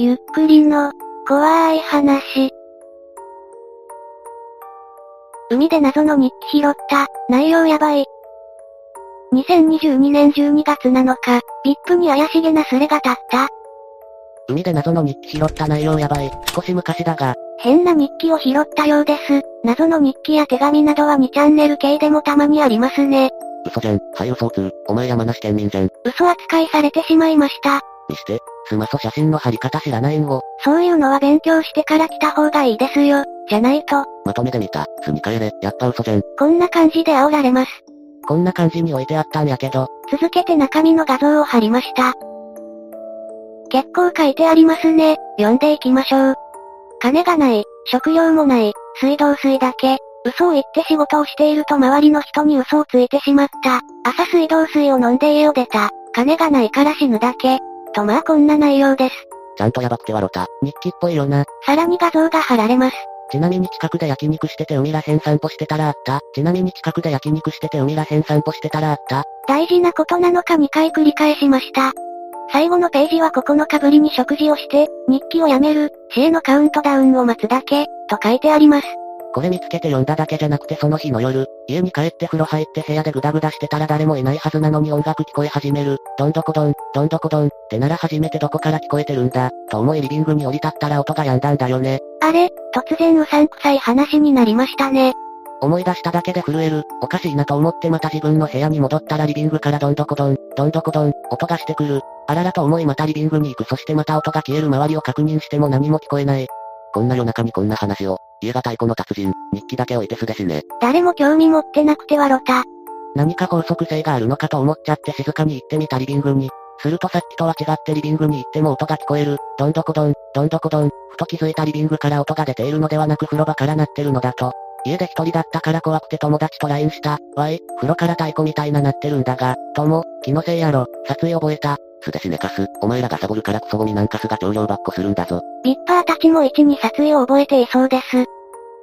ゆっくりの、怖い話。海で謎の日記拾った、内容やばい。2022年12月7日、VIP に怪しげなスレが立った。海で謎の日記拾った内容やばい、少し昔だが。変な日記を拾ったようです。謎の日記や手紙などは2チャンネル系でもたまにありますね。嘘じゃん、はい嘘をつお前山梨県民じゃん。嘘扱いされてしまいました。にして、スマホ写真の貼り方知らないんを。そういうのは勉強してから来た方がいいですよ。じゃないと。まとめてみた。すみ帰れ。やっぱ嘘じゃん。こんな感じで煽られます。こんな感じに置いてあったんやけど。続けて中身の画像を貼りました。結構書いてありますね。読んでいきましょう。金がない、食料もない、水道水だけ。嘘を言って仕事をしていると周りの人に嘘をついてしまった。朝水道水を飲んで家を出た。金がないから死ぬだけ。とまあこんな内容です。ちゃんとやばくて笑った。日記っぽいよな。さらに画像が貼られます。ちなみに近くで焼肉してて海らへん散歩してたらあった。ちなみに近くで焼肉してて海らへん散歩してたらあった。大事なことなのか2回繰り返しました。最後のページは9日ぶりに食事をして、日記をやめる、死へのカウントダウンを待つだけ、と書いてあります。これ見つけて読んだだけじゃなくてその日の夜、家に帰って風呂入って部屋でグダグダしてたら誰もいないはずなのに音楽聞こえ始める。どんどこどん、どんどこどん、ってなら初めてどこから聞こえてるんだ、と思いリビングに降り立ったら音が止んだんだよね。あれ、突然うさんくさい話になりましたね。思い出しただけで震える。おかしいなと思ってまた自分の部屋に戻ったらリビングからどんどこどん、どんどこどん、音がしてくる。あららと思いまたリビングに行くそしてまた音が消える周りを確認しても何も聞こえない。こんな夜中にこんな話を、家が太鼓の達人、日記だけ置いてすでしね。誰も興味持ってなくてはろた。何か法則性があるのかと思っちゃって静かに行ってみたリビングに。するとさっきとは違ってリビングに行っても音が聞こえる。どんどこどん、どんどこどん。ふと気づいたリビングから音が出ているのではなく風呂場から鳴ってるのだと。家で一人だったから怖くて友達と LINE した。わい、風呂から太鼓みたいななってるんだが、とも、気のせいやろ、撮影覚えた。すでし寝かす。お前らがサボるからクソゴミなんかすが調量ばっこするんだぞ。ビッパーたちも一に撮影を覚えていそうです。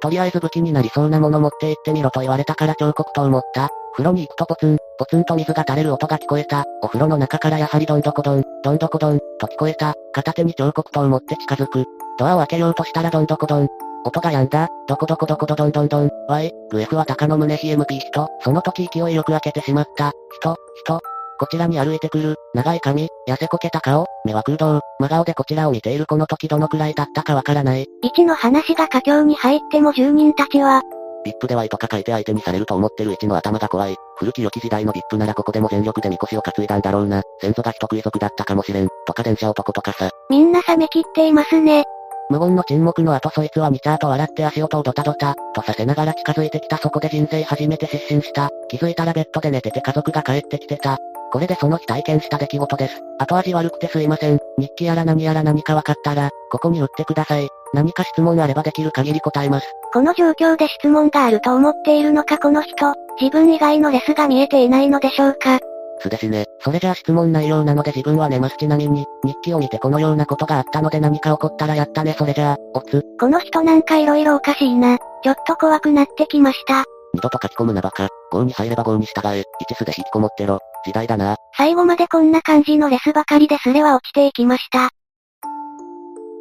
とりあえず武器になりそうなもの持って行ってみろと言われたから彫刻刀持った。風呂に行くとポツン、ポツンと水が垂れる音が聞こえた。お風呂の中からやはりどんどこどん、どんどこどん、と聞こえた。片手に彫刻刀持って近づく。ドアを開けようとしたらどんどこどん。音が止んだ。どこどこどこどどんどんどん。わい、グエフは鷹の胸 CMP 人。その時勢いよく開けてしまった。人、人、こちらに歩いてくる、長い髪、痩せこけた顔、目は空洞、真顔でこちらを見ているこの時どのくらい経ったかわからない。一の話が佳境に入っても住人たちは、ビップでワイとか書いて相手にされると思ってる一の頭が怖い。古き良き時代のビップならここでも全力でみこしを担いだんだろうな。先祖が人食い族だったかもしれん。とか電車男とかさ。みんな冷め切っていますね。無言の沈黙の後そいつはミチャーと笑って足音をドタドタ、とさせながら近づいてきたそこで人生初めて失神した。気づいたらベッドで寝てて家族が帰ってきてた。これでその日体験した出来事です。後味悪くてすいません。日記やら何やら何か分かったら、ここに打ってください。何か質問あればできる限り答えます。この状況で質問があると思っているのかこの人、自分以外のレスが見えていないのでしょうかすですね。それじゃあ質問内容なので自分は寝ます。ちなみに、日記を見てこのようなことがあったので何か起こったらやったね。それじゃあ、おつ。この人なんか色々おかしいな。ちょっと怖くなってきました。二度と書き込むなバカ。5に入れば5に従え。一スで引きこもってろ。時代だな。最後までこんな感じのレスばかりでスレは落ちていきました。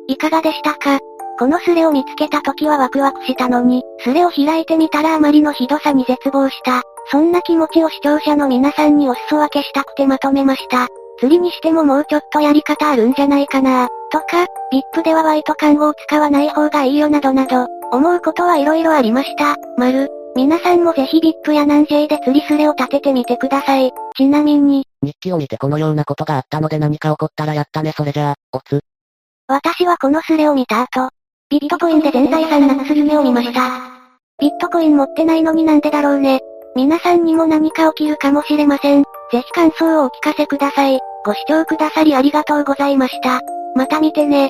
いかがでしたか？このスレを見つけた時はワクワクしたのに、スレを開いてみたらあまりのひどさに絶望した。そんな気持ちを視聴者の皆さんにお裾分けしたくてまとめました。釣りにしてももうちょっとやり方あるんじゃないかなとか、VIP では Y と看護を使わない方がいいよなどなど、思うことは色々ありました。丸。皆さんもぜひ VIP や南 J で釣りスレを立ててみてください。ちなみに、日記を見てこのようなことがあったので何か起こったらやったねそれじゃあ、おつ。私はこのスレを見た後、ビットコインで全財産なくす夢を見ました。ビットコイン持ってないのになんでだろうね。皆さんにも何か起きるかもしれません。ぜひ感想をお聞かせください。ご視聴くださりありがとうございました。また見てね。